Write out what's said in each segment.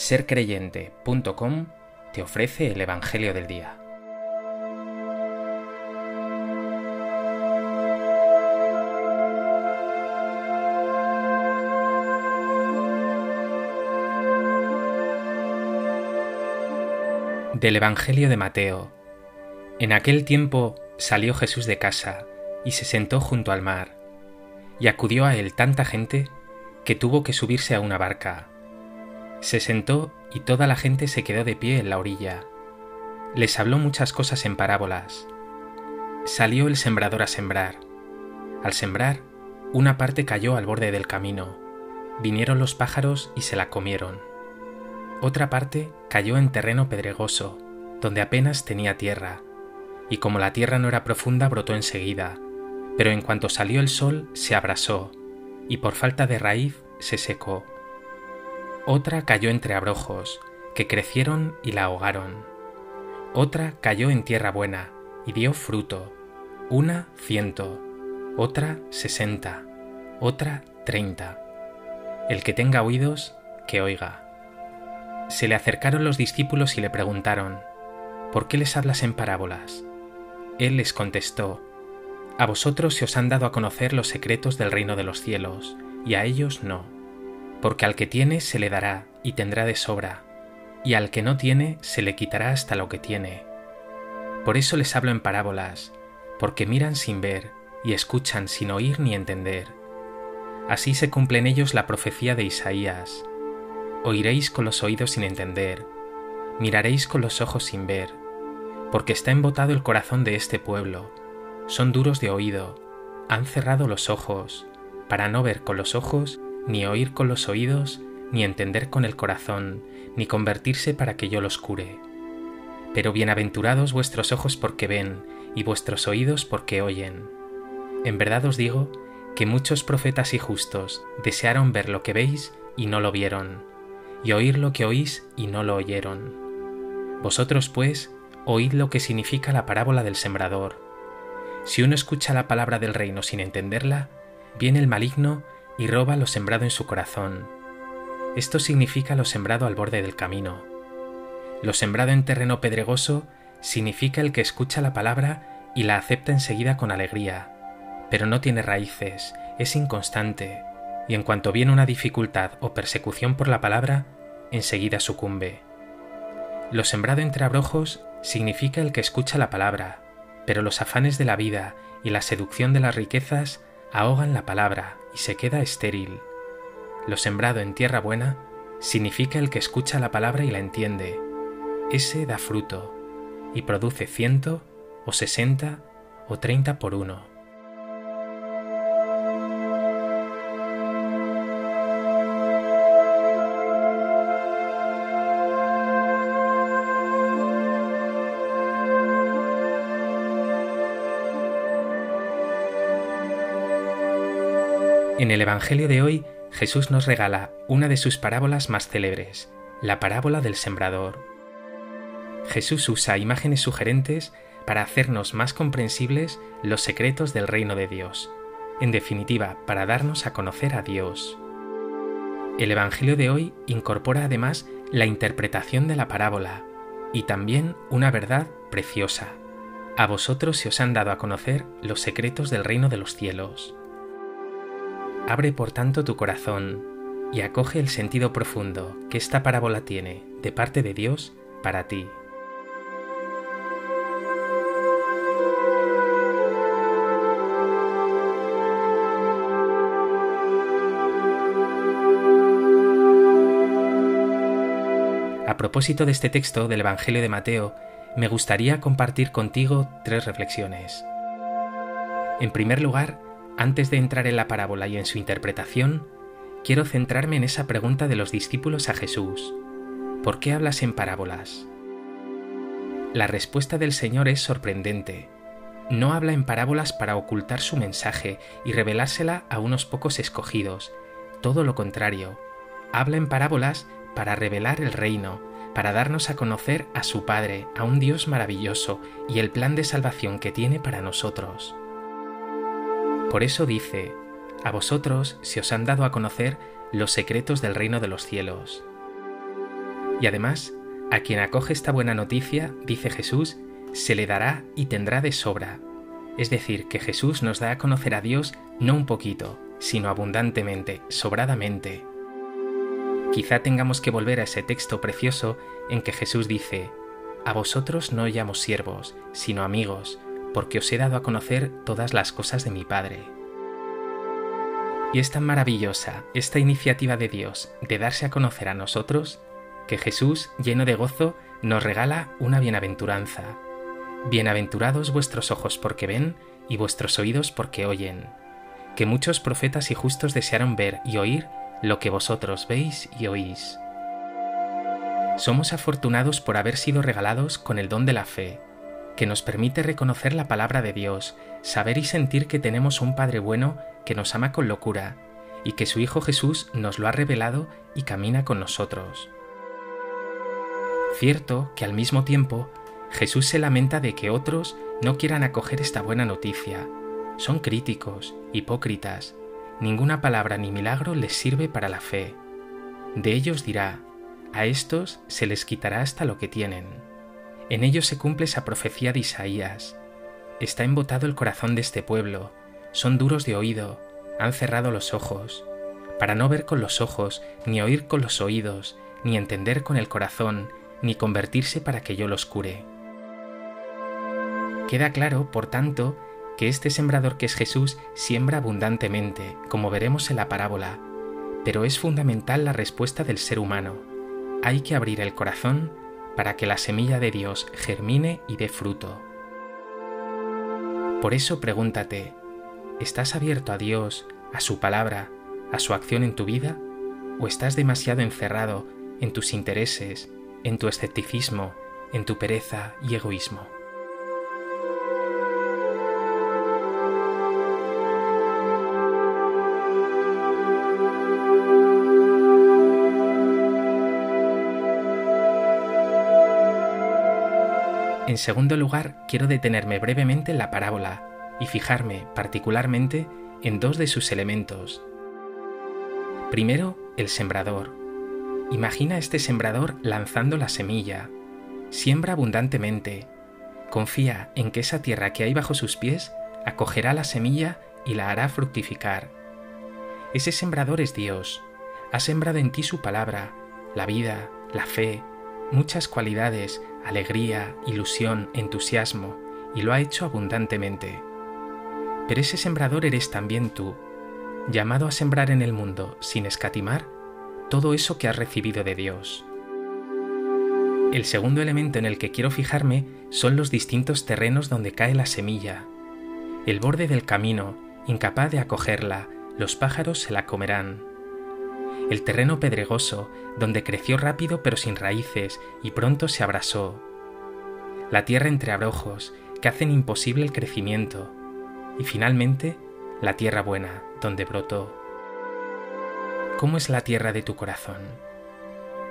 sercreyente.com te ofrece el Evangelio del Día. Del Evangelio de Mateo. En aquel tiempo salió Jesús de casa y se sentó junto al mar, y acudió a él tanta gente que tuvo que subirse a una barca se sentó y toda la gente se quedó de pie en la orilla. Les habló muchas cosas en parábolas. Salió el sembrador a sembrar. Al sembrar, una parte cayó al borde del camino. Vinieron los pájaros y se la comieron. Otra parte cayó en terreno pedregoso, donde apenas tenía tierra, y como la tierra no era profunda brotó enseguida, pero en cuanto salió el sol se abrasó, y por falta de raíz se secó. Otra cayó entre abrojos, que crecieron y la ahogaron. Otra cayó en tierra buena, y dio fruto, una ciento, otra sesenta, otra treinta. El que tenga oídos, que oiga. Se le acercaron los discípulos y le preguntaron, ¿por qué les hablas en parábolas? Él les contestó, A vosotros se os han dado a conocer los secretos del reino de los cielos, y a ellos no porque al que tiene se le dará y tendrá de sobra, y al que no tiene se le quitará hasta lo que tiene. Por eso les hablo en parábolas, porque miran sin ver y escuchan sin oír ni entender. Así se cumple en ellos la profecía de Isaías. Oiréis con los oídos sin entender, miraréis con los ojos sin ver, porque está embotado el corazón de este pueblo, son duros de oído, han cerrado los ojos, para no ver con los ojos ni oír con los oídos, ni entender con el corazón, ni convertirse para que yo los cure. Pero bienaventurados vuestros ojos porque ven, y vuestros oídos porque oyen. En verdad os digo que muchos profetas y justos desearon ver lo que veis y no lo vieron, y oír lo que oís y no lo oyeron. Vosotros, pues, oíd lo que significa la parábola del sembrador. Si uno escucha la palabra del reino sin entenderla, viene el maligno y roba lo sembrado en su corazón. Esto significa lo sembrado al borde del camino. Lo sembrado en terreno pedregoso significa el que escucha la palabra y la acepta enseguida con alegría, pero no tiene raíces, es inconstante, y en cuanto viene una dificultad o persecución por la palabra, enseguida sucumbe. Lo sembrado entre abrojos significa el que escucha la palabra, pero los afanes de la vida y la seducción de las riquezas ahogan la palabra y se queda estéril. Lo sembrado en tierra buena significa el que escucha la palabra y la entiende. Ese da fruto y produce ciento o sesenta o treinta por uno. En el Evangelio de hoy, Jesús nos regala una de sus parábolas más célebres, la parábola del sembrador. Jesús usa imágenes sugerentes para hacernos más comprensibles los secretos del reino de Dios, en definitiva, para darnos a conocer a Dios. El Evangelio de hoy incorpora además la interpretación de la parábola y también una verdad preciosa. A vosotros se os han dado a conocer los secretos del reino de los cielos. Abre por tanto tu corazón y acoge el sentido profundo que esta parábola tiene de parte de Dios para ti. A propósito de este texto del Evangelio de Mateo, me gustaría compartir contigo tres reflexiones. En primer lugar, antes de entrar en la parábola y en su interpretación, quiero centrarme en esa pregunta de los discípulos a Jesús. ¿Por qué hablas en parábolas? La respuesta del Señor es sorprendente. No habla en parábolas para ocultar su mensaje y revelársela a unos pocos escogidos. Todo lo contrario. Habla en parábolas para revelar el reino, para darnos a conocer a su Padre, a un Dios maravilloso y el plan de salvación que tiene para nosotros. Por eso dice, a vosotros se os han dado a conocer los secretos del reino de los cielos. Y además, a quien acoge esta buena noticia, dice Jesús, se le dará y tendrá de sobra. Es decir, que Jesús nos da a conocer a Dios no un poquito, sino abundantemente, sobradamente. Quizá tengamos que volver a ese texto precioso en que Jesús dice, A vosotros no llamo siervos, sino amigos, porque os he dado a conocer todas las cosas de mi Padre. Y es tan maravillosa esta iniciativa de Dios de darse a conocer a nosotros, que Jesús, lleno de gozo, nos regala una bienaventuranza. Bienaventurados vuestros ojos porque ven y vuestros oídos porque oyen, que muchos profetas y justos desearon ver y oír lo que vosotros veis y oís. Somos afortunados por haber sido regalados con el don de la fe, que nos permite reconocer la palabra de Dios, saber y sentir que tenemos un Padre bueno que nos ama con locura, y que su Hijo Jesús nos lo ha revelado y camina con nosotros. Cierto que al mismo tiempo Jesús se lamenta de que otros no quieran acoger esta buena noticia. Son críticos, hipócritas, ninguna palabra ni milagro les sirve para la fe. De ellos dirá, a estos se les quitará hasta lo que tienen. En ellos se cumple esa profecía de Isaías. Está embotado el corazón de este pueblo, son duros de oído, han cerrado los ojos, para no ver con los ojos, ni oír con los oídos, ni entender con el corazón, ni convertirse para que yo los cure. Queda claro, por tanto, que este sembrador que es Jesús siembra abundantemente, como veremos en la parábola, pero es fundamental la respuesta del ser humano. Hay que abrir el corazón para que la semilla de Dios germine y dé fruto. Por eso pregúntate, ¿estás abierto a Dios, a su palabra, a su acción en tu vida? ¿O estás demasiado encerrado en tus intereses, en tu escepticismo, en tu pereza y egoísmo? En segundo lugar, quiero detenerme brevemente en la parábola y fijarme particularmente en dos de sus elementos. Primero, el sembrador. Imagina este sembrador lanzando la semilla. Siembra abundantemente. Confía en que esa tierra que hay bajo sus pies acogerá la semilla y la hará fructificar. Ese sembrador es Dios. Ha sembrado en ti su palabra, la vida, la fe, muchas cualidades, alegría, ilusión, entusiasmo, y lo ha hecho abundantemente. Pero ese sembrador eres también tú, llamado a sembrar en el mundo sin escatimar todo eso que has recibido de Dios. El segundo elemento en el que quiero fijarme son los distintos terrenos donde cae la semilla. El borde del camino, incapaz de acogerla, los pájaros se la comerán el terreno pedregoso, donde creció rápido pero sin raíces y pronto se abrasó. La tierra entre abrojos, que hacen imposible el crecimiento. Y finalmente, la tierra buena, donde brotó. ¿Cómo es la tierra de tu corazón?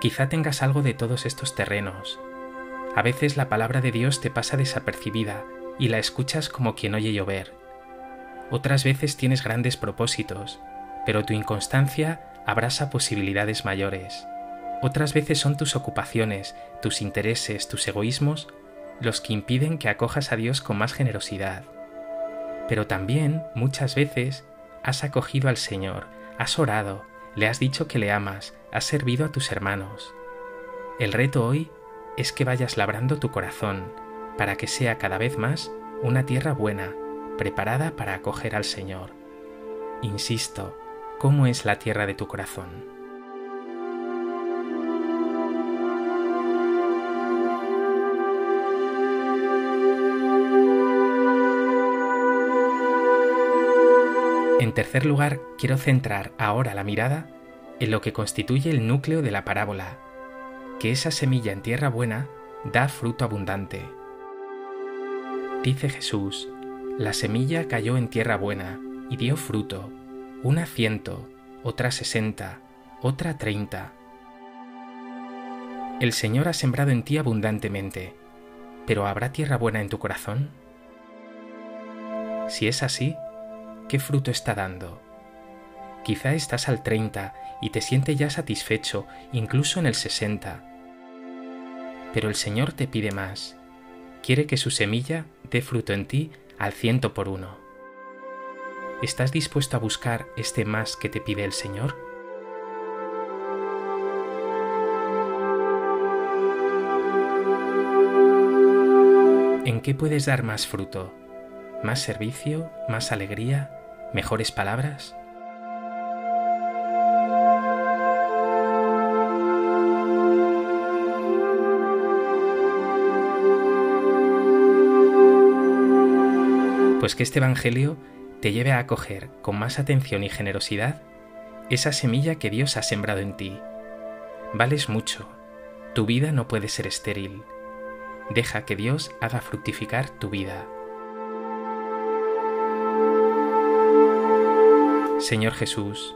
Quizá tengas algo de todos estos terrenos. A veces la palabra de Dios te pasa desapercibida y la escuchas como quien oye llover. Otras veces tienes grandes propósitos, pero tu inconstancia abrasa posibilidades mayores. Otras veces son tus ocupaciones, tus intereses, tus egoísmos los que impiden que acojas a Dios con más generosidad. Pero también, muchas veces, has acogido al Señor, has orado, le has dicho que le amas, has servido a tus hermanos. El reto hoy es que vayas labrando tu corazón, para que sea cada vez más una tierra buena, preparada para acoger al Señor. Insisto, ¿Cómo es la tierra de tu corazón? En tercer lugar, quiero centrar ahora la mirada en lo que constituye el núcleo de la parábola, que esa semilla en tierra buena da fruto abundante. Dice Jesús, la semilla cayó en tierra buena y dio fruto, una ciento, otra sesenta, otra treinta. El Señor ha sembrado en ti abundantemente, pero ¿habrá tierra buena en tu corazón? Si es así, ¿qué fruto está dando? Quizá estás al treinta y te sientes ya satisfecho, incluso en el sesenta, Pero el Señor te pide más. Quiere que su semilla dé fruto en ti al ciento por uno. ¿Estás dispuesto a buscar este más que te pide el Señor? ¿En qué puedes dar más fruto? ¿Más servicio? ¿Más alegría? ¿Mejores palabras? Pues que este Evangelio te lleve a acoger con más atención y generosidad esa semilla que Dios ha sembrado en ti. Vales mucho, tu vida no puede ser estéril. Deja que Dios haga fructificar tu vida. Señor Jesús,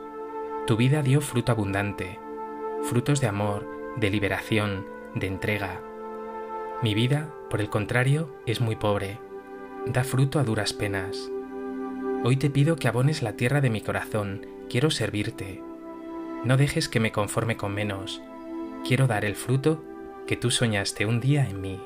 tu vida dio fruto abundante, frutos de amor, de liberación, de entrega. Mi vida, por el contrario, es muy pobre da fruto a duras penas. Hoy te pido que abones la tierra de mi corazón, quiero servirte. No dejes que me conforme con menos, quiero dar el fruto que tú soñaste un día en mí.